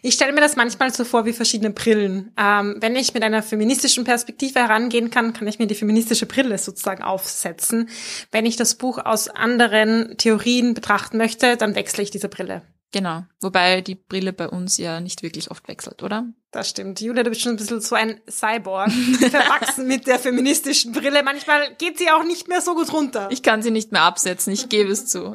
Ich stelle mir das manchmal so vor wie verschiedene Brillen. Ähm, wenn ich mit einer feministischen Perspektive herangehen kann, kann ich mir die feministische Brille sozusagen aufsetzen. Wenn ich das Buch aus anderen Theorien betrachten möchte, dann wechsle ich diese Brille. Genau. Wobei die Brille bei uns ja nicht wirklich oft wechselt, oder? Das stimmt. Julia, du bist schon ein bisschen so ein Cyborg, verwachsen mit der feministischen Brille. Manchmal geht sie auch nicht mehr so gut runter. Ich kann sie nicht mehr absetzen, ich gebe es zu.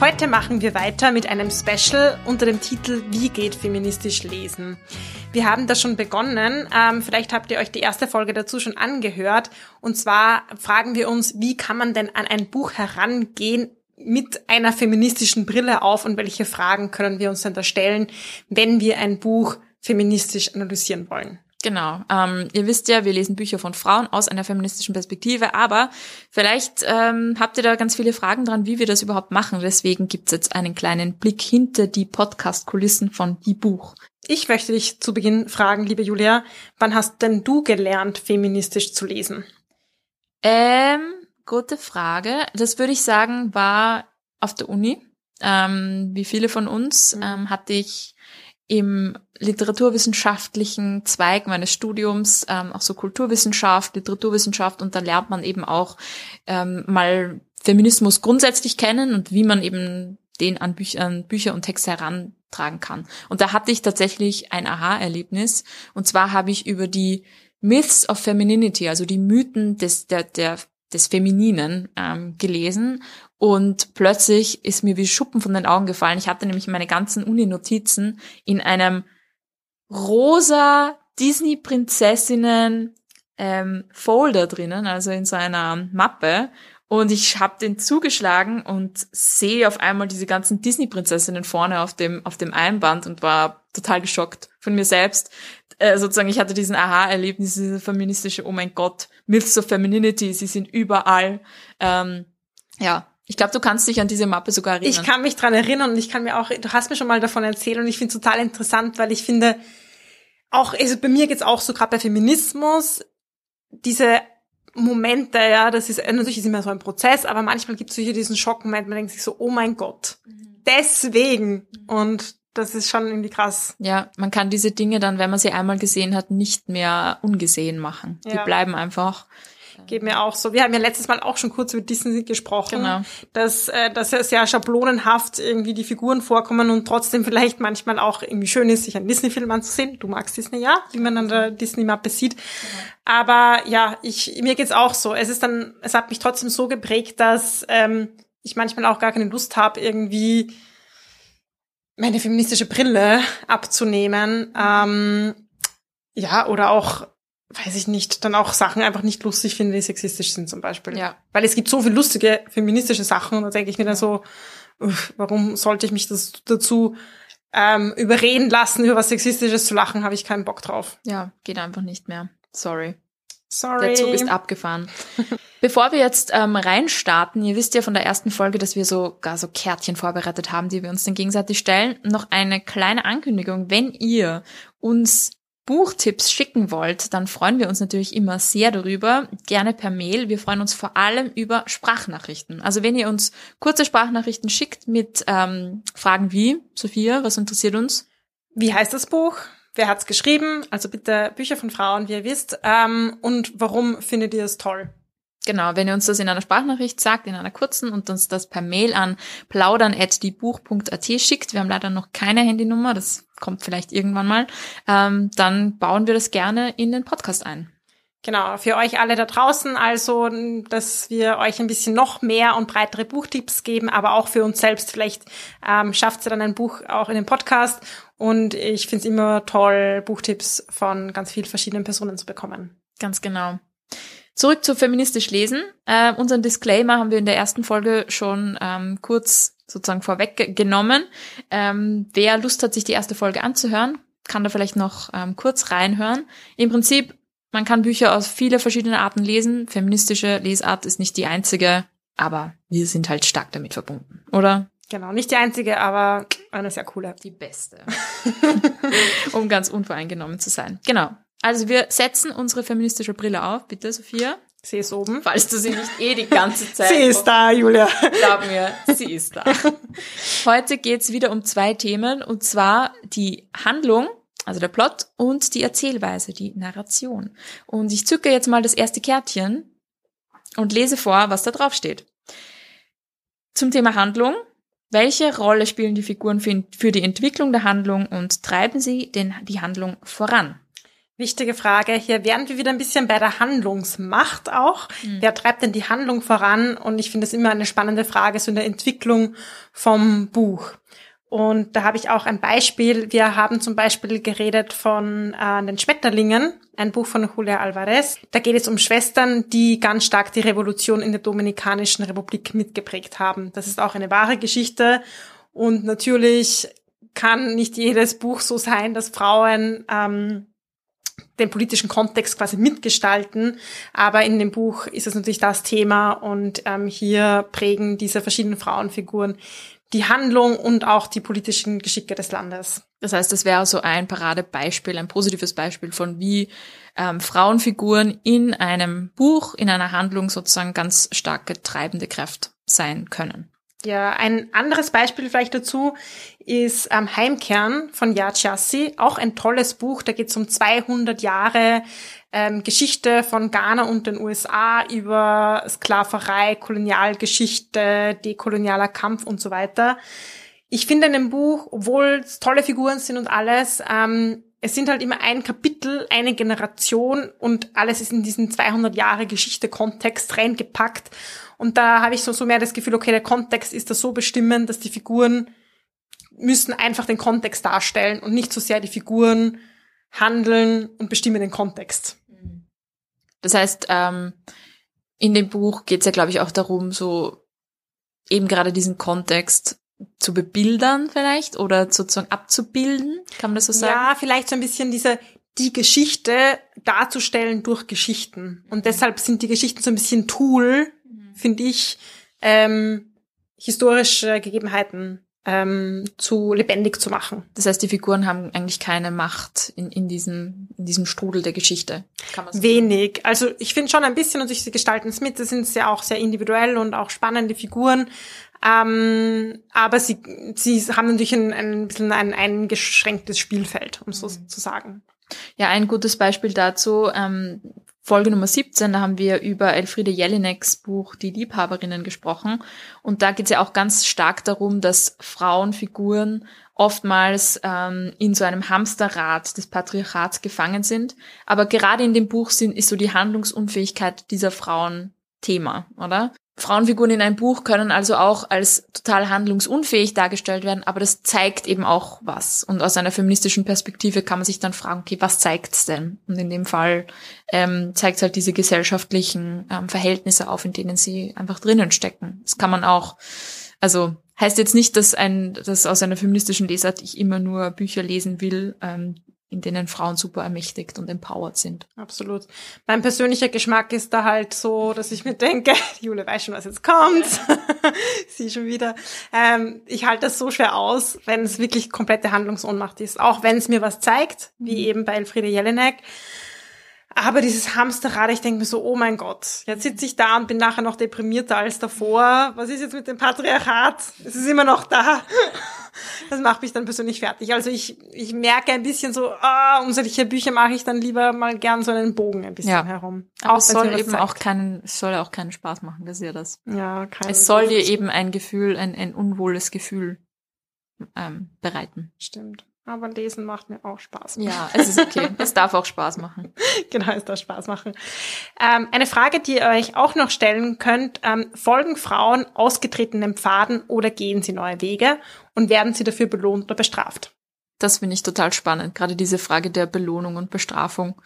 Heute machen wir weiter mit einem Special unter dem Titel Wie geht feministisch lesen? Wir haben das schon begonnen. Ähm, vielleicht habt ihr euch die erste Folge dazu schon angehört. Und zwar fragen wir uns, wie kann man denn an ein Buch herangehen mit einer feministischen Brille auf und welche Fragen können wir uns denn da stellen, wenn wir ein Buch feministisch analysieren wollen? Genau. Ähm, ihr wisst ja, wir lesen Bücher von Frauen aus einer feministischen Perspektive, aber vielleicht ähm, habt ihr da ganz viele Fragen dran, wie wir das überhaupt machen. Deswegen gibt's jetzt einen kleinen Blick hinter die Podcast-Kulissen von Die Buch. Ich möchte dich zu Beginn fragen, liebe Julia, wann hast denn du gelernt, feministisch zu lesen? Ähm, gute Frage. Das würde ich sagen, war auf der Uni. Ähm, wie viele von uns mhm. ähm, hatte ich im literaturwissenschaftlichen Zweig meines Studiums, ähm, auch so Kulturwissenschaft, Literaturwissenschaft und da lernt man eben auch ähm, mal Feminismus grundsätzlich kennen und wie man eben den an, Büch an Bücher und Texte herantragen kann. Und da hatte ich tatsächlich ein Aha-Erlebnis. Und zwar habe ich über die Myths of Femininity, also die Mythen des, der, der, des Femininen ähm, gelesen. Und plötzlich ist mir wie Schuppen von den Augen gefallen. Ich hatte nämlich meine ganzen Uni-Notizen in einem rosa Disney-Prinzessinnen ähm, Folder drinnen, also in so einer Mappe. Und ich habe den zugeschlagen und sehe auf einmal diese ganzen Disney-Prinzessinnen vorne auf dem, auf dem Einband und war total geschockt von mir selbst. Äh, sozusagen, ich hatte diesen Aha-Erlebnis, diese feministische, oh mein Gott, Myths of Femininity, sie sind überall. Ähm, ja, ich glaube, du kannst dich an diese Mappe sogar erinnern. Ich kann mich dran erinnern und ich kann mir auch, du hast mir schon mal davon erzählt und ich finde es total interessant, weil ich finde, auch, also bei mir geht's auch so gerade bei Feminismus, diese Momente, ja, das ist natürlich ist immer so ein Prozess, aber manchmal gibt es hier diesen Schockmoment, man denkt sich so, oh mein Gott, mhm. deswegen. Und das ist schon irgendwie krass. Ja, man kann diese Dinge dann, wenn man sie einmal gesehen hat, nicht mehr ungesehen machen. Die ja. bleiben einfach Geht mir auch so. Wir haben ja letztes Mal auch schon kurz über Disney gesprochen, genau. dass, äh, dass ja schablonenhaft irgendwie die Figuren vorkommen und trotzdem vielleicht manchmal auch irgendwie schön ist, sich einen Disney-Film anzusehen. Du magst Disney, ja, wie man an der Disney-Mappe sieht. Genau. Aber ja, ich, mir geht's auch so. Es ist dann, es hat mich trotzdem so geprägt, dass ähm, ich manchmal auch gar keine Lust habe, irgendwie meine feministische Brille abzunehmen. Ähm, ja, oder auch weiß ich nicht, dann auch Sachen einfach nicht lustig finde, die sexistisch sind zum Beispiel. Ja. Weil es gibt so viele lustige feministische Sachen und da denke ich mir dann so, uff, warum sollte ich mich das dazu ähm, überreden lassen, über was Sexistisches zu lachen, habe ich keinen Bock drauf. Ja, geht einfach nicht mehr. Sorry. Sorry. Der Zug ist abgefahren. Bevor wir jetzt ähm, reinstarten, ihr wisst ja von der ersten Folge, dass wir so gar so Kärtchen vorbereitet haben, die wir uns dann gegenseitig stellen. Noch eine kleine Ankündigung. Wenn ihr uns Buchtipps schicken wollt, dann freuen wir uns natürlich immer sehr darüber. Gerne per Mail. Wir freuen uns vor allem über Sprachnachrichten. Also wenn ihr uns kurze Sprachnachrichten schickt mit ähm, Fragen wie, Sophia, was interessiert uns? Wie heißt das Buch? Wer hat's geschrieben? Also bitte Bücher von Frauen, wie ihr wisst. Ähm, und warum findet ihr es toll? Genau, wenn ihr uns das in einer Sprachnachricht sagt, in einer kurzen und uns das per Mail an plaudern.diebuch.at schickt, wir haben leider noch keine Handynummer, das kommt vielleicht irgendwann mal, ähm, dann bauen wir das gerne in den Podcast ein. Genau, für euch alle da draußen, also, dass wir euch ein bisschen noch mehr und breitere Buchtipps geben, aber auch für uns selbst. Vielleicht ähm, schafft ihr dann ein Buch auch in den Podcast. Und ich finde es immer toll, Buchtipps von ganz vielen verschiedenen Personen zu bekommen. Ganz genau. Zurück zu feministisch lesen. Äh, unseren Disclaimer haben wir in der ersten Folge schon ähm, kurz sozusagen vorweggenommen. Ähm, wer Lust hat, sich die erste Folge anzuhören, kann da vielleicht noch ähm, kurz reinhören. Im Prinzip, man kann Bücher aus viele verschiedene Arten lesen. Feministische Lesart ist nicht die einzige aber wir sind halt stark damit verbunden, oder? Genau, nicht die einzige, aber eine sehr coole. Die beste. um ganz unvoreingenommen zu sein. Genau. Also wir setzen unsere feministische Brille auf, bitte, Sophia. Sie ist oben. Falls du sie nicht eh die ganze Zeit. sie ist da, Julia. Glaub mir, sie ist da. Heute geht's wieder um zwei Themen, und zwar die Handlung, also der Plot, und die Erzählweise, die Narration. Und ich zücke jetzt mal das erste Kärtchen und lese vor, was da drauf steht. Zum Thema Handlung. Welche Rolle spielen die Figuren für die Entwicklung der Handlung und treiben sie denn die Handlung voran? Wichtige Frage. Hier wären wir wieder ein bisschen bei der Handlungsmacht auch. Mhm. Wer treibt denn die Handlung voran? Und ich finde es immer eine spannende Frage, so in der Entwicklung vom Buch. Und da habe ich auch ein Beispiel. Wir haben zum Beispiel geredet von äh, den Schmetterlingen, ein Buch von Julia Alvarez. Da geht es um Schwestern, die ganz stark die Revolution in der Dominikanischen Republik mitgeprägt haben. Das ist auch eine wahre Geschichte. Und natürlich kann nicht jedes Buch so sein, dass Frauen ähm, den politischen Kontext quasi mitgestalten. Aber in dem Buch ist es natürlich das Thema und ähm, hier prägen diese verschiedenen Frauenfiguren die Handlung und auch die politischen Geschicke des Landes. Das heißt, das wäre so ein Paradebeispiel, ein positives Beispiel von wie ähm, Frauenfiguren in einem Buch, in einer Handlung sozusagen ganz starke treibende Kraft sein können. Ja, ein anderes Beispiel vielleicht dazu ist ähm, Heimkern von Yad Chassi, auch ein tolles Buch. Da geht es um 200 Jahre ähm, Geschichte von Ghana und den USA über Sklaverei, Kolonialgeschichte, dekolonialer Kampf und so weiter. Ich finde in dem Buch, obwohl es tolle Figuren sind und alles, ähm, es sind halt immer ein Kapitel, eine Generation und alles ist in diesen 200 Jahre Geschichte-Kontext reingepackt. Und da habe ich so, so mehr das Gefühl, okay, der Kontext ist da so bestimmend, dass die Figuren müssen einfach den Kontext darstellen und nicht so sehr die Figuren handeln und bestimmen den Kontext. Das heißt, ähm, in dem Buch geht es ja, glaube ich, auch darum, so eben gerade diesen Kontext zu bebildern vielleicht oder sozusagen abzubilden, kann man das so sagen? Ja, vielleicht so ein bisschen diese die Geschichte darzustellen durch Geschichten. Und deshalb sind die Geschichten so ein bisschen Tool, finde ich, ähm, historische Gegebenheiten ähm, zu lebendig zu machen. Das heißt, die Figuren haben eigentlich keine Macht in, in, diesem, in diesem Strudel der Geschichte. Kann man so Wenig. Sagen. Also ich finde schon ein bisschen, und sie gestalten es mit, das sind ja auch sehr individuell und auch spannende Figuren. Ähm, aber sie, sie haben natürlich ein, ein bisschen ein eingeschränktes Spielfeld, um so mhm. zu sagen. Ja, ein gutes Beispiel dazu, ähm, Folge Nummer 17, da haben wir über Elfriede Jelineks Buch Die Liebhaberinnen gesprochen. Und da geht es ja auch ganz stark darum, dass Frauenfiguren oftmals ähm, in so einem Hamsterrad des Patriarchats gefangen sind. Aber gerade in dem Buch sind, ist so die Handlungsunfähigkeit dieser Frauen Thema, oder? Frauenfiguren in einem Buch können also auch als total handlungsunfähig dargestellt werden, aber das zeigt eben auch was. Und aus einer feministischen Perspektive kann man sich dann fragen, okay, was zeigt's denn? Und in dem Fall ähm, zeigt halt diese gesellschaftlichen ähm, Verhältnisse auf, in denen sie einfach drinnen stecken. Das kann man auch, also heißt jetzt nicht, dass ein, dass aus einer feministischen Lesart ich immer nur Bücher lesen will, ähm, in denen Frauen super ermächtigt und empowered sind. Absolut. Mein persönlicher Geschmack ist da halt so, dass ich mir denke, Jule weiß schon, was jetzt kommt. Sie schon wieder. Ähm, ich halte das so schwer aus, wenn es wirklich komplette Handlungsohnmacht ist. Auch wenn es mir was zeigt, wie mhm. eben bei Elfriede Jelinek. Aber dieses Hamsterrad, ich denke mir so, oh mein Gott, jetzt sitze ich da und bin nachher noch deprimierter als davor. Was ist jetzt mit dem Patriarchat? Es ist immer noch da. Das macht mich dann persönlich fertig. Also ich, ich merke ein bisschen so, ah, um solche Bücher mache ich dann lieber mal gern so einen Bogen ein bisschen ja. herum. Aber auch es soll eben auch keinen, es soll auch keinen Spaß machen, das ist ja das. Ja, kein Es soll dir eben ein Gefühl, ein, ein unwohles Gefühl ähm, bereiten. Stimmt. Aber lesen macht mir auch Spaß. Ja, es ist okay. es darf auch Spaß machen. Genau, es darf Spaß machen. Ähm, eine Frage, die ihr euch auch noch stellen könnt. Ähm, folgen Frauen ausgetretenen Pfaden oder gehen sie neue Wege? Und werden sie dafür belohnt oder bestraft? Das finde ich total spannend. Gerade diese Frage der Belohnung und Bestrafung.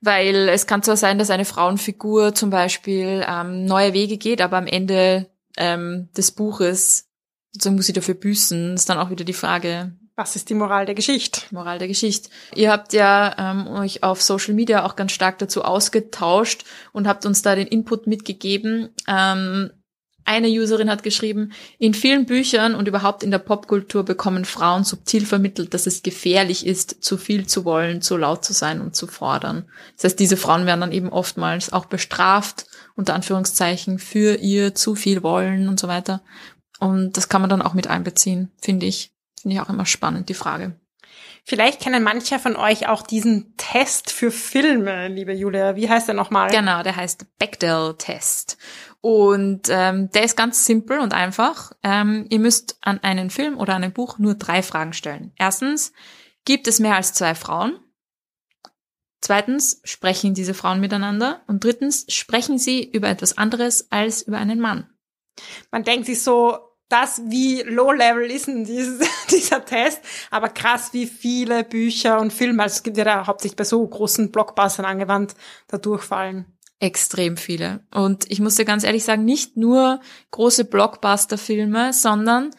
Weil es kann zwar sein, dass eine Frauenfigur zum Beispiel ähm, neue Wege geht, aber am Ende ähm, des Buches sozusagen muss sie dafür büßen. ist dann auch wieder die Frage, was ist die Moral der Geschichte? Moral der Geschichte. Ihr habt ja ähm, euch auf Social Media auch ganz stark dazu ausgetauscht und habt uns da den Input mitgegeben. Ähm, eine Userin hat geschrieben, in vielen Büchern und überhaupt in der Popkultur bekommen Frauen subtil vermittelt, dass es gefährlich ist, zu viel zu wollen, zu laut zu sein und zu fordern. Das heißt, diese Frauen werden dann eben oftmals auch bestraft, unter Anführungszeichen, für ihr zu viel wollen und so weiter. Und das kann man dann auch mit einbeziehen, finde ich. Finde ich auch immer spannend, die Frage. Vielleicht kennen manche von euch auch diesen Test für Filme, liebe Julia. Wie heißt der nochmal? Genau, der heißt Bechdel-Test. Und ähm, der ist ganz simpel und einfach. Ähm, ihr müsst an einen Film oder an ein Buch nur drei Fragen stellen. Erstens, gibt es mehr als zwei Frauen? Zweitens, sprechen diese Frauen miteinander? Und drittens, sprechen sie über etwas anderes als über einen Mann? Man denkt sich so, das, wie low-level ist denn dieses, dieser Test, aber krass, wie viele Bücher und Filme, also es gibt ja da hauptsächlich bei so großen Blockbustern angewandt, da durchfallen. Extrem viele. Und ich muss dir ganz ehrlich sagen, nicht nur große Blockbuster-Filme, sondern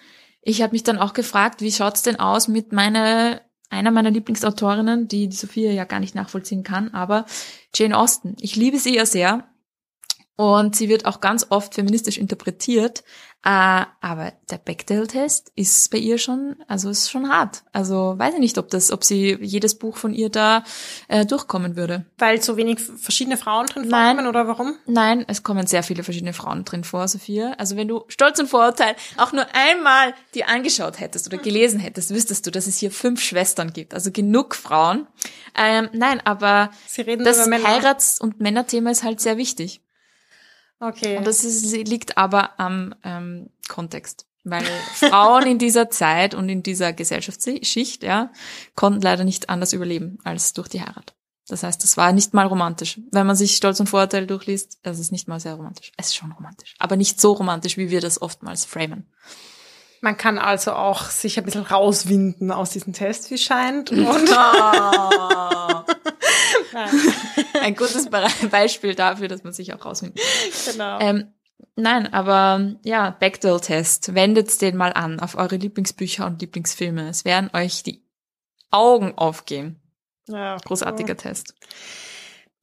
ich habe mich dann auch gefragt, wie schaut's denn aus mit meiner einer meiner Lieblingsautorinnen, die die Sophia ja gar nicht nachvollziehen kann, aber Jane Austen. Ich liebe sie ja sehr und sie wird auch ganz oft feministisch interpretiert, äh, aber der Bechdel-Test ist bei ihr schon, also ist schon hart. Also weiß ich nicht, ob das, ob sie jedes Buch von ihr da äh, durchkommen würde. Weil so wenig verschiedene Frauen drin Nein. vorkommen oder warum? Nein, es kommen sehr viele verschiedene Frauen drin vor, Sophia. Also wenn du Stolz und Vorurteil auch nur einmal die angeschaut hättest oder gelesen hättest, wüsstest du, dass es hier fünf Schwestern gibt. Also genug Frauen. Ähm, nein, aber das Heirats- und Männerthema ist halt sehr wichtig. Okay. Und das ist, liegt aber am ähm, Kontext. Weil Frauen in dieser Zeit und in dieser Gesellschaftsschicht, ja, konnten leider nicht anders überleben als durch die Heirat. Das heißt, das war nicht mal romantisch. Wenn man sich Stolz und Vorurteil durchliest, es ist nicht mal sehr romantisch. Es ist schon romantisch. Aber nicht so romantisch, wie wir das oftmals framen. Man kann also auch sich ein bisschen rauswinden aus diesem Test, wie scheint. Und ein gutes Beispiel dafür, dass man sich auch kann. Genau. Ähm, nein, aber ja, Bechdel-Test. Wendet den mal an auf eure Lieblingsbücher und Lieblingsfilme. Es werden euch die Augen aufgehen. Ja, Großartiger cool. Test.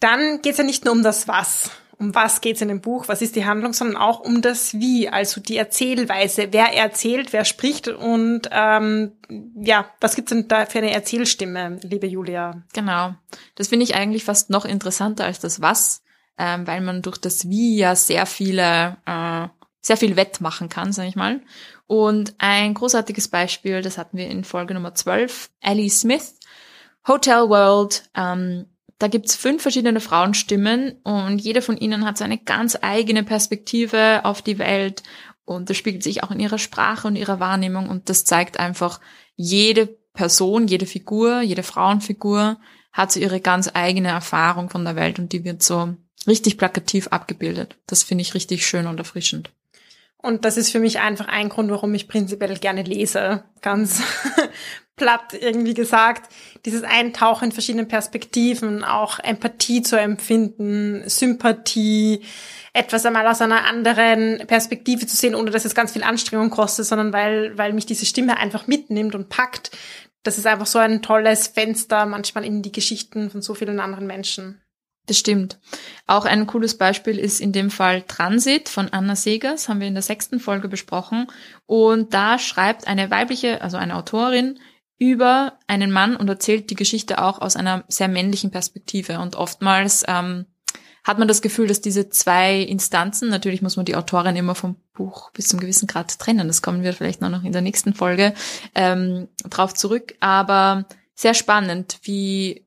Dann geht's ja nicht nur um das Was um was geht's in dem Buch, was ist die Handlung, sondern auch um das Wie, also die Erzählweise, wer erzählt, wer spricht und ähm, ja, was gibt's denn da für eine Erzählstimme, liebe Julia? Genau, das finde ich eigentlich fast noch interessanter als das Was, ähm, weil man durch das Wie ja sehr viele, äh, sehr viel wettmachen kann, sag ich mal. Und ein großartiges Beispiel, das hatten wir in Folge Nummer 12, Ellie Smith, Hotel World, ähm, da gibt's fünf verschiedene Frauenstimmen und jede von ihnen hat so eine ganz eigene Perspektive auf die Welt und das spiegelt sich auch in ihrer Sprache und ihrer Wahrnehmung und das zeigt einfach, jede Person, jede Figur, jede Frauenfigur hat so ihre ganz eigene Erfahrung von der Welt und die wird so richtig plakativ abgebildet. Das finde ich richtig schön und erfrischend. Und das ist für mich einfach ein Grund, warum ich prinzipiell gerne lese. Ganz platt irgendwie gesagt. Dieses Eintauchen in verschiedene Perspektiven, auch Empathie zu empfinden, Sympathie, etwas einmal aus einer anderen Perspektive zu sehen, ohne dass es ganz viel Anstrengung kostet, sondern weil, weil mich diese Stimme einfach mitnimmt und packt. Das ist einfach so ein tolles Fenster manchmal in die Geschichten von so vielen anderen Menschen. Das stimmt. Auch ein cooles Beispiel ist in dem Fall Transit von Anna Segers, haben wir in der sechsten Folge besprochen. Und da schreibt eine weibliche, also eine Autorin, über einen Mann und erzählt die Geschichte auch aus einer sehr männlichen Perspektive. Und oftmals ähm, hat man das Gefühl, dass diese zwei Instanzen, natürlich muss man die Autorin immer vom Buch bis zum gewissen Grad trennen, das kommen wir vielleicht noch in der nächsten Folge ähm, drauf zurück, aber sehr spannend, wie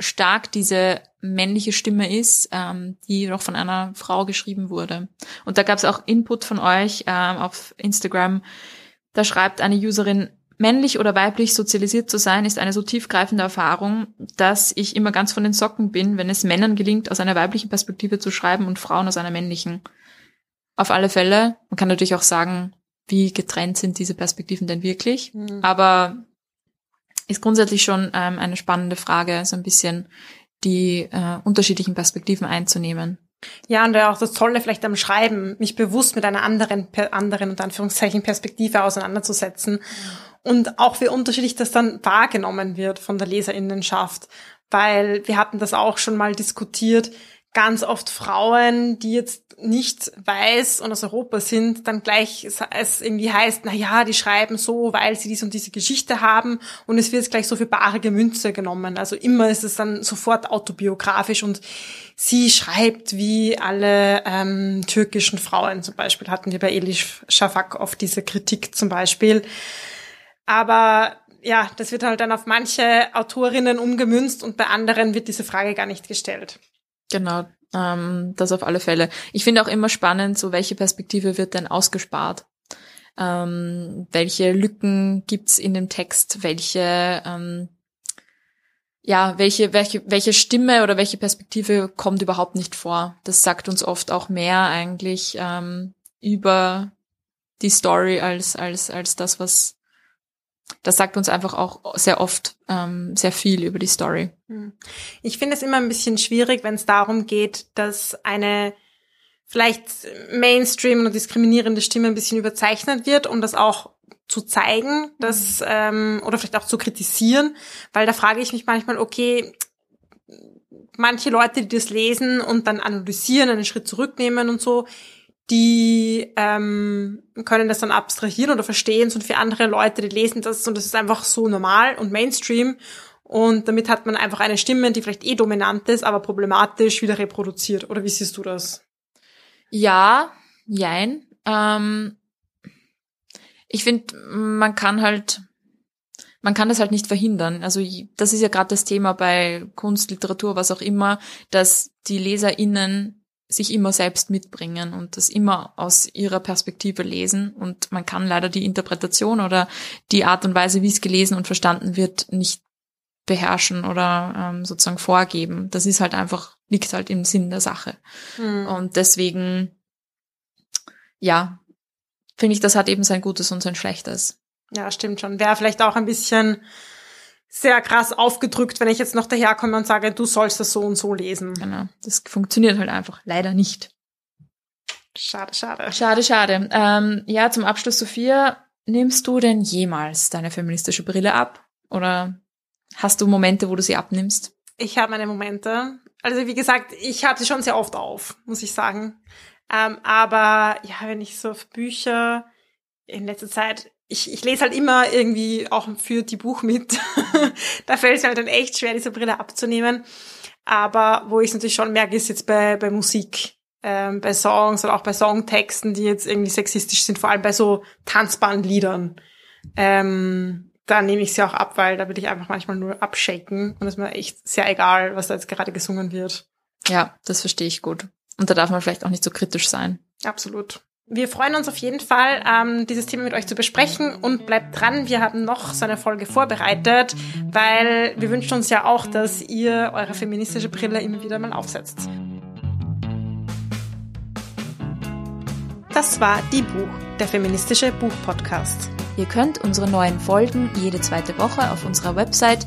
stark diese männliche Stimme ist, ähm, die noch von einer Frau geschrieben wurde. Und da gab es auch Input von euch ähm, auf Instagram. Da schreibt eine Userin, männlich oder weiblich sozialisiert zu sein, ist eine so tiefgreifende Erfahrung, dass ich immer ganz von den Socken bin, wenn es Männern gelingt, aus einer weiblichen Perspektive zu schreiben und Frauen aus einer männlichen. Auf alle Fälle. Man kann natürlich auch sagen, wie getrennt sind diese Perspektiven denn wirklich. Mhm. Aber ist grundsätzlich schon ähm, eine spannende Frage, so ein bisschen die äh, unterschiedlichen Perspektiven einzunehmen. Ja, und auch das Tolle vielleicht am Schreiben, mich bewusst mit einer anderen, anderen und Anführungszeichen Perspektive auseinanderzusetzen. Und auch wie unterschiedlich das dann wahrgenommen wird von der Leserinnenschaft. Weil wir hatten das auch schon mal diskutiert. Ganz oft Frauen, die jetzt nicht weiß und aus Europa sind, dann gleich es irgendwie heißt, na ja, die schreiben so, weil sie dies und diese Geschichte haben und es wird jetzt gleich so für bare Gemünze genommen. Also immer ist es dann sofort autobiografisch und sie schreibt wie alle ähm, türkischen Frauen zum Beispiel. Hatten wir bei Elif Shafak oft diese Kritik zum Beispiel. Aber ja, das wird halt dann auf manche Autorinnen umgemünzt und bei anderen wird diese Frage gar nicht gestellt. Genau, ähm, das auf alle Fälle. Ich finde auch immer spannend, so welche Perspektive wird denn ausgespart? Ähm, welche Lücken gibt's in dem Text? Welche ähm, ja, welche, welche, welche Stimme oder welche Perspektive kommt überhaupt nicht vor? Das sagt uns oft auch mehr eigentlich ähm, über die Story als, als, als das, was das sagt uns einfach auch sehr oft ähm, sehr viel über die Story. Hm. Ich finde es immer ein bisschen schwierig, wenn es darum geht, dass eine vielleicht Mainstream und diskriminierende Stimme ein bisschen überzeichnet wird, um das auch zu zeigen, dass, mhm. ähm, oder vielleicht auch zu kritisieren, weil da frage ich mich manchmal, okay, manche Leute, die das lesen und dann analysieren, einen Schritt zurücknehmen und so, die ähm, können das dann abstrahieren oder verstehen und für andere Leute, die lesen das und das ist einfach so normal und Mainstream und damit hat man einfach eine Stimme, die vielleicht eh dominant ist, aber problematisch wieder reproduziert. Oder wie siehst du das? Ja, jein. Ähm, ich finde, man kann halt, man kann das halt nicht verhindern. Also das ist ja gerade das Thema bei Kunst, Literatur, was auch immer, dass die LeserInnen sich immer selbst mitbringen und das immer aus ihrer Perspektive lesen. Und man kann leider die Interpretation oder die Art und Weise, wie es gelesen und verstanden wird, nicht beherrschen oder ähm, sozusagen vorgeben. Das ist halt einfach, liegt halt im Sinn der Sache. Mhm. Und deswegen, ja, finde ich, das hat eben sein Gutes und sein Schlechtes. Ja, stimmt schon. Wäre vielleicht auch ein bisschen sehr krass aufgedrückt, wenn ich jetzt noch daherkomme und sage, du sollst das so und so lesen. Genau. Das funktioniert halt einfach leider nicht. Schade, schade. Schade, schade. Ähm, ja, zum Abschluss, Sophia, nimmst du denn jemals deine feministische Brille ab? Oder hast du Momente, wo du sie abnimmst? Ich habe meine Momente. Also wie gesagt, ich habe sie schon sehr oft auf, muss ich sagen. Ähm, aber ja, wenn ich so auf Bücher in letzter Zeit ich, ich lese halt immer irgendwie auch für die Buch mit. da fällt es mir halt dann echt schwer, diese Brille abzunehmen. Aber wo ich natürlich schon merke, ist jetzt bei, bei Musik, ähm, bei Songs oder auch bei Songtexten, die jetzt irgendwie sexistisch sind, vor allem bei so tanzbaren Liedern. Ähm, da nehme ich sie auch ab, weil da will ich einfach manchmal nur abshaken und es ist mir echt sehr egal, was da jetzt gerade gesungen wird. Ja, das verstehe ich gut. Und da darf man vielleicht auch nicht so kritisch sein. Absolut. Wir freuen uns auf jeden Fall, ähm, dieses Thema mit euch zu besprechen und bleibt dran. Wir haben noch so eine Folge vorbereitet, weil wir wünschen uns ja auch, dass ihr eure feministische Brille immer wieder mal aufsetzt. Das war Die Buch, der feministische Buchpodcast. Ihr könnt unsere neuen Folgen jede zweite Woche auf unserer Website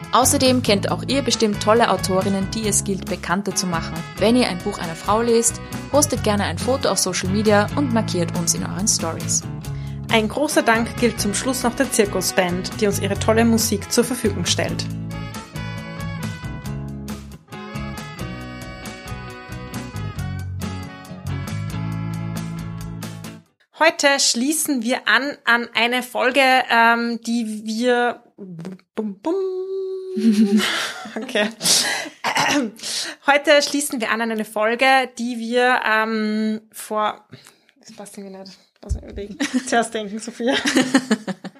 Außerdem kennt auch ihr bestimmt tolle Autorinnen, die es gilt bekannter zu machen. Wenn ihr ein Buch einer Frau lest, postet gerne ein Foto auf Social Media und markiert uns in euren Stories. Ein großer Dank gilt zum Schluss noch der Zirkusband, die uns ihre tolle Musik zur Verfügung stellt. Heute schließen wir an an eine Folge, ähm, die wir bum, bum, okay. Heute schließen wir an an eine Folge, die wir ähm, vor. Das passt irgendwie nicht. Lass mich überlegen. Zuerst denken, Sophia.